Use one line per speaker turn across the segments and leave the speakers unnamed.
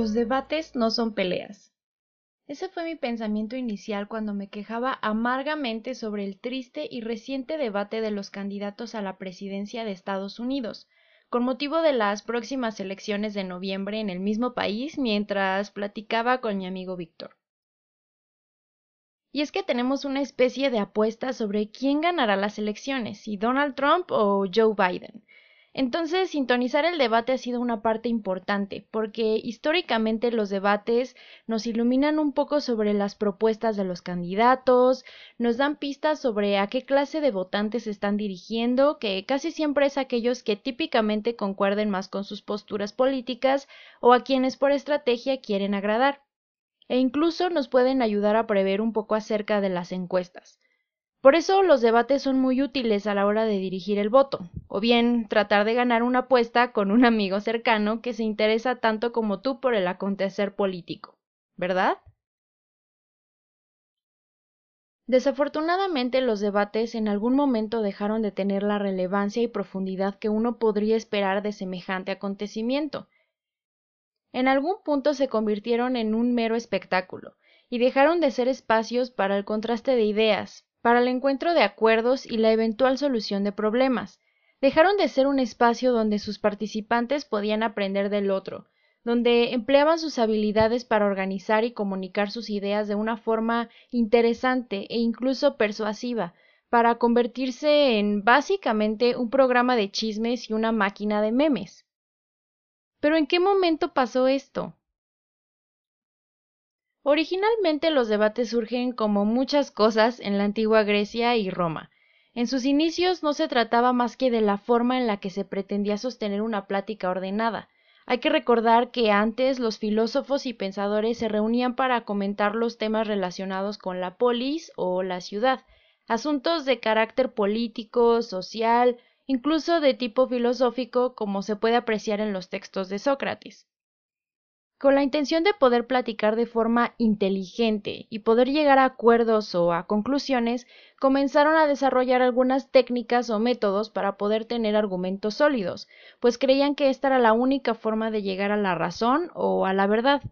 Los debates no son peleas. Ese fue mi pensamiento inicial cuando me quejaba amargamente sobre el triste y reciente debate de los candidatos a la presidencia de Estados Unidos, con motivo de las próximas elecciones de noviembre en el mismo país mientras platicaba con mi amigo Víctor. Y es que tenemos una especie de apuesta sobre quién ganará las elecciones, si Donald Trump o Joe Biden. Entonces, sintonizar el debate ha sido una parte importante, porque históricamente los debates nos iluminan un poco sobre las propuestas de los candidatos, nos dan pistas sobre a qué clase de votantes están dirigiendo, que casi siempre es aquellos que típicamente concuerden más con sus posturas políticas o a quienes por estrategia quieren agradar. E incluso nos pueden ayudar a prever un poco acerca de las encuestas. Por eso los debates son muy útiles a la hora de dirigir el voto, o bien tratar de ganar una apuesta con un amigo cercano que se interesa tanto como tú por el acontecer político, ¿verdad? Desafortunadamente los debates en algún momento dejaron de tener la relevancia y profundidad que uno podría esperar de semejante acontecimiento. En algún punto se convirtieron en un mero espectáculo, y dejaron de ser espacios para el contraste de ideas, para el encuentro de acuerdos y la eventual solución de problemas. Dejaron de ser un espacio donde sus participantes podían aprender del otro, donde empleaban sus habilidades para organizar y comunicar sus ideas de una forma interesante e incluso persuasiva, para convertirse en básicamente un programa de chismes y una máquina de memes. Pero ¿en qué momento pasó esto? Originalmente los debates surgen como muchas cosas en la antigua Grecia y Roma. En sus inicios no se trataba más que de la forma en la que se pretendía sostener una plática ordenada. Hay que recordar que antes los filósofos y pensadores se reunían para comentar los temas relacionados con la polis o la ciudad, asuntos de carácter político, social, incluso de tipo filosófico, como se puede apreciar en los textos de Sócrates. Con la intención de poder platicar de forma inteligente y poder llegar a acuerdos o a conclusiones, comenzaron a desarrollar algunas técnicas o métodos para poder tener argumentos sólidos, pues creían que esta era la única forma de llegar a la razón o a la verdad.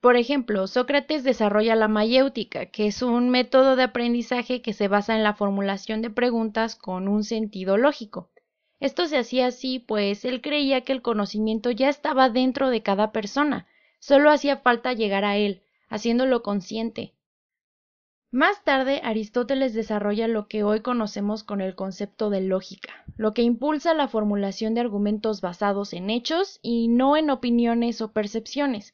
Por ejemplo, Sócrates desarrolla la mayéutica, que es un método de aprendizaje que se basa en la formulación de preguntas con un sentido lógico. Esto se hacía así, pues él creía que el conocimiento ya estaba dentro de cada persona, solo hacía falta llegar a él, haciéndolo consciente. Más tarde, Aristóteles desarrolla lo que hoy conocemos con el concepto de lógica, lo que impulsa la formulación de argumentos basados en hechos y no en opiniones o percepciones.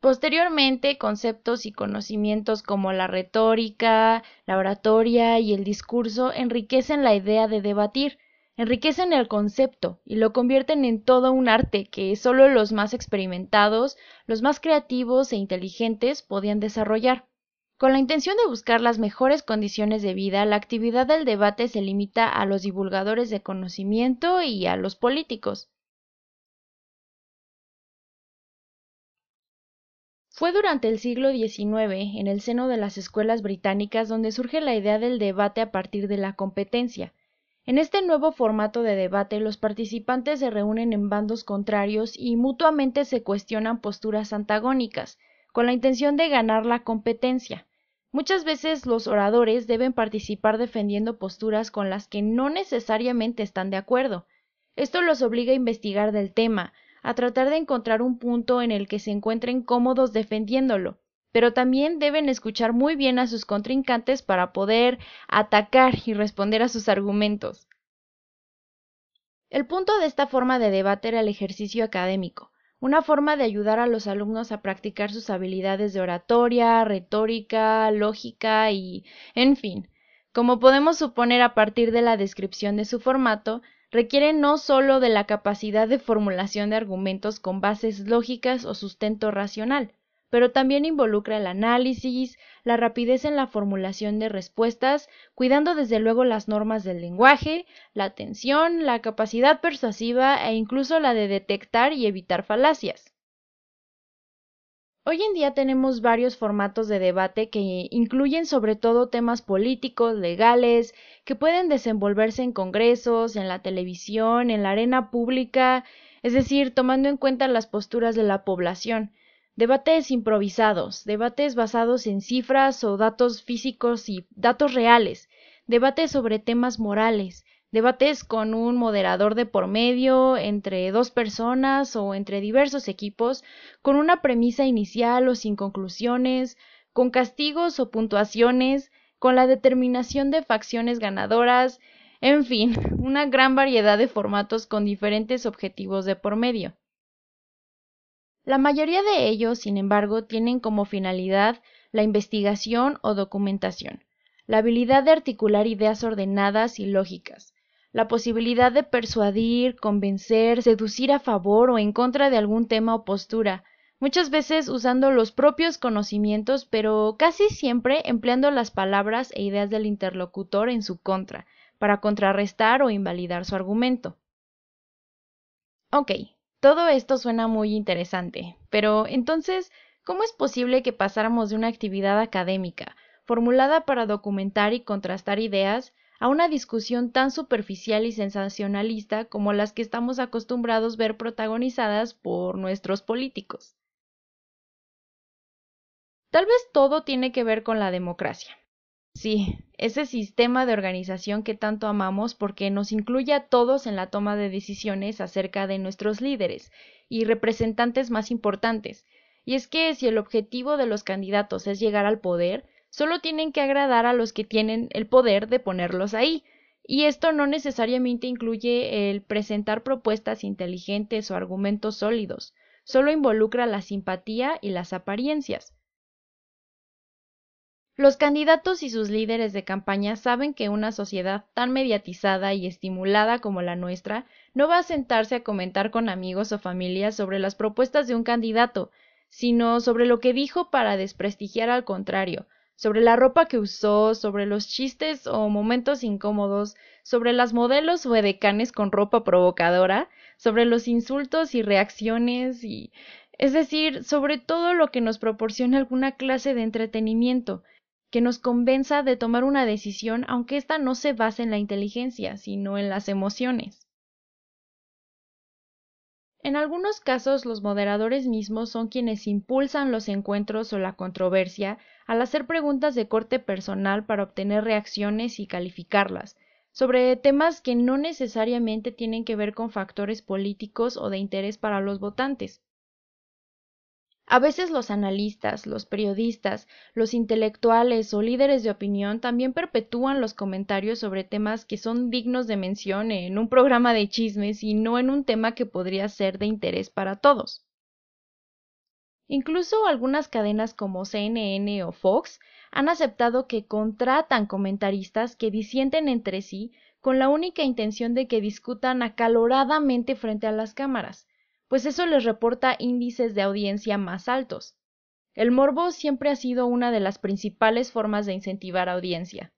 Posteriormente, conceptos y conocimientos como la retórica, la oratoria y el discurso enriquecen la idea de debatir, enriquecen el concepto y lo convierten en todo un arte que solo los más experimentados, los más creativos e inteligentes podían desarrollar. Con la intención de buscar las mejores condiciones de vida, la actividad del debate se limita a los divulgadores de conocimiento y a los políticos. Fue durante el siglo XIX, en el seno de las escuelas británicas, donde surge la idea del debate a partir de la competencia, en este nuevo formato de debate, los participantes se reúnen en bandos contrarios y mutuamente se cuestionan posturas antagónicas, con la intención de ganar la competencia. Muchas veces los oradores deben participar defendiendo posturas con las que no necesariamente están de acuerdo. Esto los obliga a investigar del tema, a tratar de encontrar un punto en el que se encuentren cómodos defendiéndolo, pero también deben escuchar muy bien a sus contrincantes para poder atacar y responder a sus argumentos. El punto de esta forma de debate era el ejercicio académico, una forma de ayudar a los alumnos a practicar sus habilidades de oratoria, retórica, lógica y, en fin, como podemos suponer a partir de la descripción de su formato, requiere no sólo de la capacidad de formulación de argumentos con bases lógicas o sustento racional, pero también involucra el análisis, la rapidez en la formulación de respuestas, cuidando desde luego las normas del lenguaje, la atención, la capacidad persuasiva e incluso la de detectar y evitar falacias. Hoy en día tenemos varios formatos de debate que incluyen sobre todo temas políticos, legales, que pueden desenvolverse en congresos, en la televisión, en la arena pública, es decir, tomando en cuenta las posturas de la población, debates improvisados, debates basados en cifras o datos físicos y datos reales, debates sobre temas morales, debates con un moderador de por medio, entre dos personas o entre diversos equipos, con una premisa inicial o sin conclusiones, con castigos o puntuaciones, con la determinación de facciones ganadoras, en fin, una gran variedad de formatos con diferentes objetivos de por medio. La mayoría de ellos, sin embargo, tienen como finalidad la investigación o documentación, la habilidad de articular ideas ordenadas y lógicas, la posibilidad de persuadir, convencer, seducir a favor o en contra de algún tema o postura, muchas veces usando los propios conocimientos, pero casi siempre empleando las palabras e ideas del interlocutor en su contra, para contrarrestar o invalidar su argumento. Ok, todo esto suena muy interesante, pero entonces, ¿cómo es posible que pasáramos de una actividad académica, formulada para documentar y contrastar ideas, a una discusión tan superficial y sensacionalista como las que estamos acostumbrados ver protagonizadas por nuestros políticos? Tal vez todo tiene que ver con la democracia. Sí, ese sistema de organización que tanto amamos porque nos incluye a todos en la toma de decisiones acerca de nuestros líderes y representantes más importantes. Y es que si el objetivo de los candidatos es llegar al poder, solo tienen que agradar a los que tienen el poder de ponerlos ahí. Y esto no necesariamente incluye el presentar propuestas inteligentes o argumentos sólidos, solo involucra la simpatía y las apariencias. Los candidatos y sus líderes de campaña saben que una sociedad tan mediatizada y estimulada como la nuestra no va a sentarse a comentar con amigos o familias sobre las propuestas de un candidato, sino sobre lo que dijo para desprestigiar al contrario, sobre la ropa que usó, sobre los chistes o momentos incómodos, sobre las modelos o edecanes con ropa provocadora, sobre los insultos y reacciones y es decir, sobre todo lo que nos proporciona alguna clase de entretenimiento, que nos convenza de tomar una decisión aunque ésta no se base en la inteligencia, sino en las emociones. En algunos casos los moderadores mismos son quienes impulsan los encuentros o la controversia al hacer preguntas de corte personal para obtener reacciones y calificarlas, sobre temas que no necesariamente tienen que ver con factores políticos o de interés para los votantes. A veces los analistas, los periodistas, los intelectuales o líderes de opinión también perpetúan los comentarios sobre temas que son dignos de mención en un programa de chismes y no en un tema que podría ser de interés para todos. Incluso algunas cadenas como CNN o Fox han aceptado que contratan comentaristas que disienten entre sí con la única intención de que discutan acaloradamente frente a las cámaras, pues eso les reporta índices de audiencia más altos. El morbo siempre ha sido una de las principales formas de incentivar audiencia.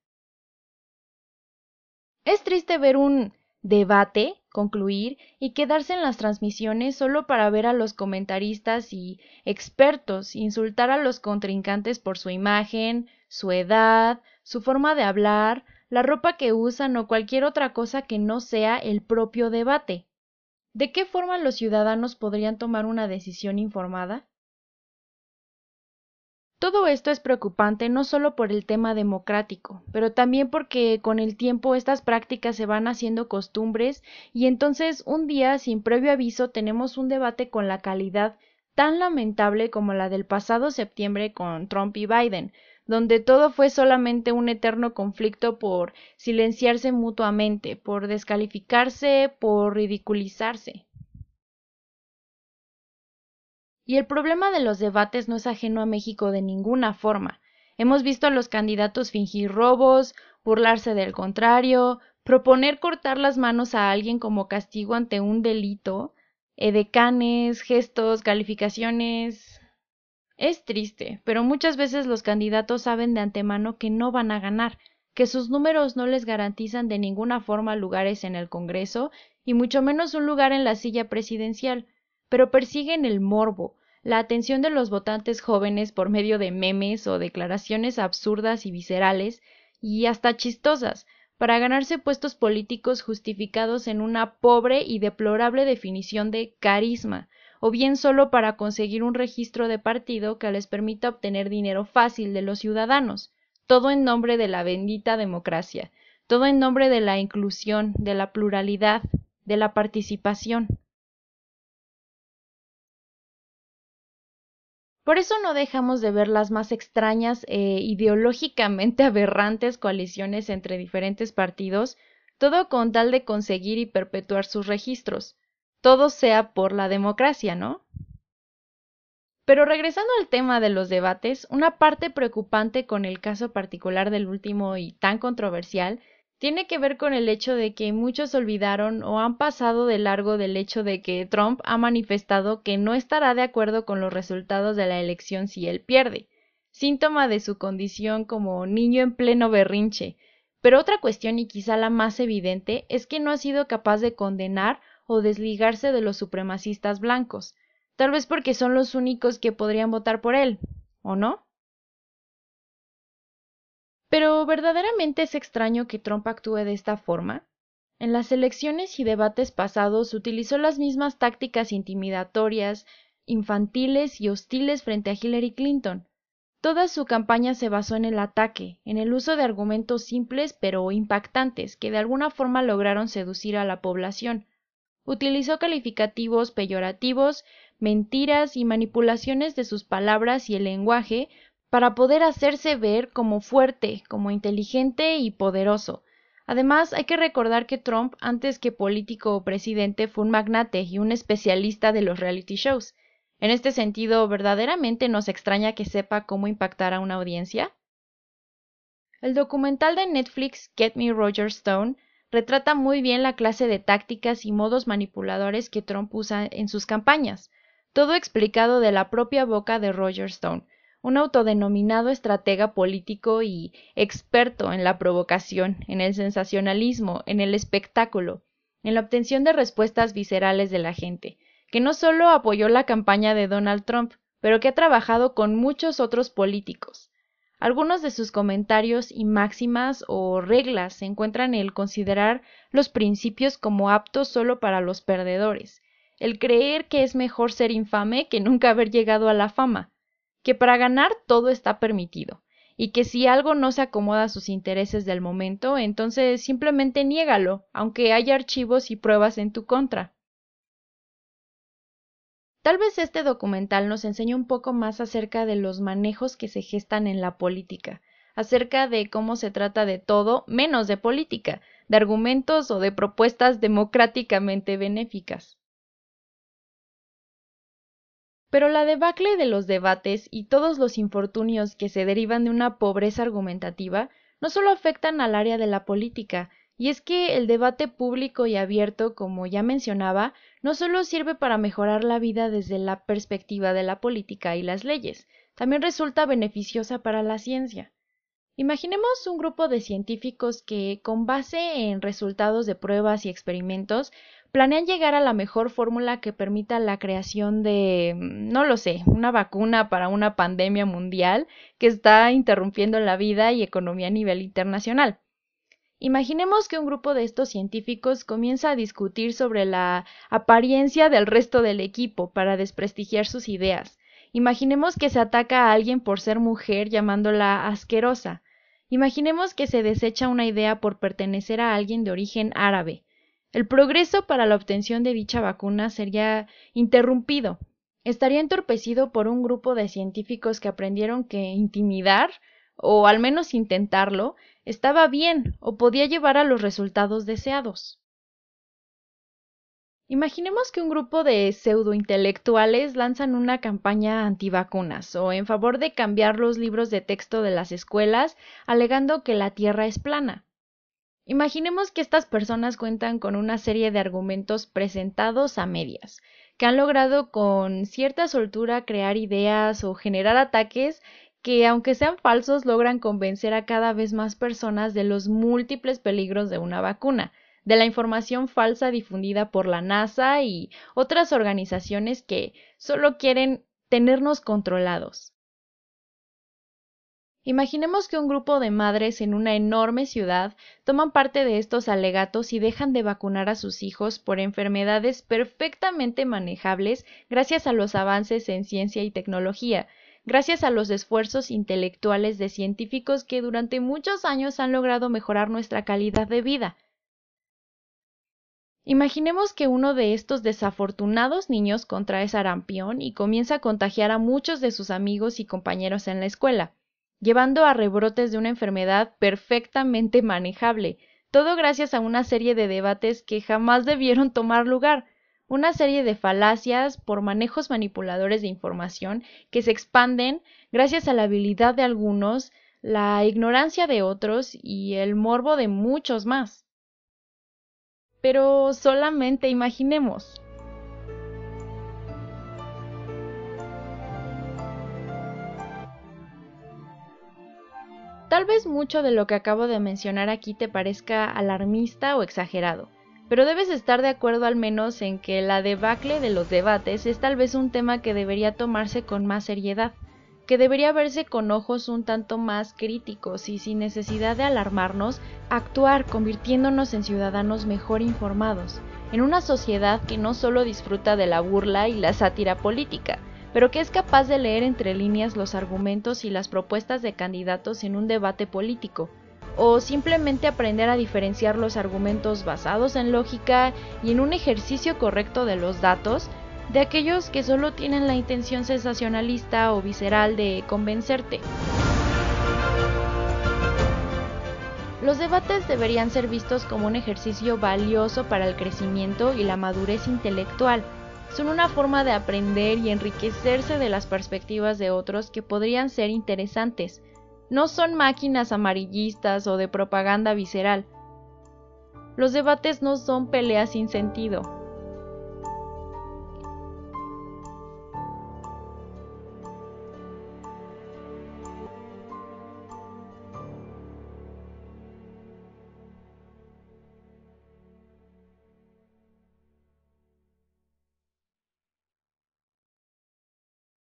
Es triste ver un debate concluir y quedarse en las transmisiones solo para ver a los comentaristas y expertos insultar a los contrincantes por su imagen, su edad, su forma de hablar, la ropa que usan o cualquier otra cosa que no sea el propio debate. ¿De qué forma los ciudadanos podrían tomar una decisión informada? Todo esto es preocupante no solo por el tema democrático, pero también porque con el tiempo estas prácticas se van haciendo costumbres y entonces un día sin previo aviso tenemos un debate con la calidad tan lamentable como la del pasado septiembre con Trump y Biden, donde todo fue solamente un eterno conflicto por silenciarse mutuamente, por descalificarse, por ridiculizarse. Y el problema de los debates no es ajeno a México de ninguna forma. Hemos visto a los candidatos fingir robos, burlarse del contrario, proponer cortar las manos a alguien como castigo ante un delito, edecanes, gestos, calificaciones, es triste, pero muchas veces los candidatos saben de antemano que no van a ganar, que sus números no les garantizan de ninguna forma lugares en el Congreso y mucho menos un lugar en la silla presidencial, pero persiguen el morbo, la atención de los votantes jóvenes por medio de memes o declaraciones absurdas y viscerales y hasta chistosas, para ganarse puestos políticos justificados en una pobre y deplorable definición de carisma, o bien solo para conseguir un registro de partido que les permita obtener dinero fácil de los ciudadanos, todo en nombre de la bendita democracia, todo en nombre de la inclusión, de la pluralidad, de la participación. Por eso no dejamos de ver las más extrañas e ideológicamente aberrantes coaliciones entre diferentes partidos, todo con tal de conseguir y perpetuar sus registros. Todo sea por la democracia, ¿no? Pero regresando al tema de los debates, una parte preocupante con el caso particular del último y tan controversial tiene que ver con el hecho de que muchos olvidaron o han pasado de largo del hecho de que Trump ha manifestado que no estará de acuerdo con los resultados de la elección si él pierde, síntoma de su condición como niño en pleno berrinche. Pero otra cuestión y quizá la más evidente es que no ha sido capaz de condenar o desligarse de los supremacistas blancos, tal vez porque son los únicos que podrían votar por él, ¿o no? Pero ¿verdaderamente es extraño que Trump actúe de esta forma? En las elecciones y debates pasados utilizó las mismas tácticas intimidatorias, infantiles y hostiles frente a Hillary Clinton. Toda su campaña se basó en el ataque, en el uso de argumentos simples pero impactantes que de alguna forma lograron seducir a la población. Utilizó calificativos peyorativos, mentiras y manipulaciones de sus palabras y el lenguaje para poder hacerse ver como fuerte, como inteligente y poderoso. Además, hay que recordar que Trump, antes que político o presidente, fue un magnate y un especialista de los reality shows. En este sentido, ¿verdaderamente nos extraña que sepa cómo impactar a una audiencia? El documental de Netflix Get Me Roger Stone retrata muy bien la clase de tácticas y modos manipuladores que Trump usa en sus campañas, todo explicado de la propia boca de Roger Stone, un autodenominado estratega político y experto en la provocación, en el sensacionalismo, en el espectáculo, en la obtención de respuestas viscerales de la gente, que no solo apoyó la campaña de Donald Trump, pero que ha trabajado con muchos otros políticos. Algunos de sus comentarios y máximas o reglas se encuentran en el considerar los principios como aptos solo para los perdedores, el creer que es mejor ser infame que nunca haber llegado a la fama, que para ganar todo está permitido, y que si algo no se acomoda a sus intereses del momento, entonces simplemente niégalo, aunque haya archivos y pruebas en tu contra. Tal vez este documental nos enseñe un poco más acerca de los manejos que se gestan en la política, acerca de cómo se trata de todo menos de política, de argumentos o de propuestas democráticamente benéficas. Pero la debacle de los debates y todos los infortunios que se derivan de una pobreza argumentativa no solo afectan al área de la política, y es que el debate público y abierto, como ya mencionaba, no solo sirve para mejorar la vida desde la perspectiva de la política y las leyes, también resulta beneficiosa para la ciencia. Imaginemos un grupo de científicos que, con base en resultados de pruebas y experimentos, planean llegar a la mejor fórmula que permita la creación de, mm, no lo sé, una vacuna para una pandemia mundial que está interrumpiendo la vida y economía a nivel internacional. Imaginemos que un grupo de estos científicos comienza a discutir sobre la apariencia del resto del equipo para desprestigiar sus ideas. Imaginemos que se ataca a alguien por ser mujer llamándola asquerosa. Imaginemos que se desecha una idea por pertenecer a alguien de origen árabe. El progreso para la obtención de dicha vacuna sería interrumpido. Estaría entorpecido por un grupo de científicos que aprendieron que intimidar, o al menos intentarlo, estaba bien o podía llevar a los resultados deseados. Imaginemos que un grupo de pseudointelectuales lanzan una campaña antivacunas o en favor de cambiar los libros de texto de las escuelas alegando que la Tierra es plana. Imaginemos que estas personas cuentan con una serie de argumentos presentados a medias, que han logrado con cierta soltura crear ideas o generar ataques que, aunque sean falsos, logran convencer a cada vez más personas de los múltiples peligros de una vacuna, de la información falsa difundida por la NASA y otras organizaciones que solo quieren tenernos controlados. Imaginemos que un grupo de madres en una enorme ciudad toman parte de estos alegatos y dejan de vacunar a sus hijos por enfermedades perfectamente manejables gracias a los avances en ciencia y tecnología, gracias a los esfuerzos intelectuales de científicos que durante muchos años han logrado mejorar nuestra calidad de vida. Imaginemos que uno de estos desafortunados niños contrae sarampión y comienza a contagiar a muchos de sus amigos y compañeros en la escuela llevando a rebrotes de una enfermedad perfectamente manejable, todo gracias a una serie de debates que jamás debieron tomar lugar, una serie de falacias por manejos manipuladores de información que se expanden gracias a la habilidad de algunos, la ignorancia de otros y el morbo de muchos más. Pero solamente imaginemos. Tal vez mucho de lo que acabo de mencionar aquí te parezca alarmista o exagerado, pero debes estar de acuerdo al menos en que la debacle de los debates es tal vez un tema que debería tomarse con más seriedad, que debería verse con ojos un tanto más críticos y sin necesidad de alarmarnos, actuar convirtiéndonos en ciudadanos mejor informados, en una sociedad que no solo disfruta de la burla y la sátira política, pero que es capaz de leer entre líneas los argumentos y las propuestas de candidatos en un debate político, o simplemente aprender a diferenciar los argumentos basados en lógica y en un ejercicio correcto de los datos de aquellos que solo tienen la intención sensacionalista o visceral de convencerte. Los debates deberían ser vistos como un ejercicio valioso para el crecimiento y la madurez intelectual, son una forma de aprender y enriquecerse de las perspectivas de otros que podrían ser interesantes. No son máquinas amarillistas o de propaganda visceral. Los debates no son peleas sin sentido.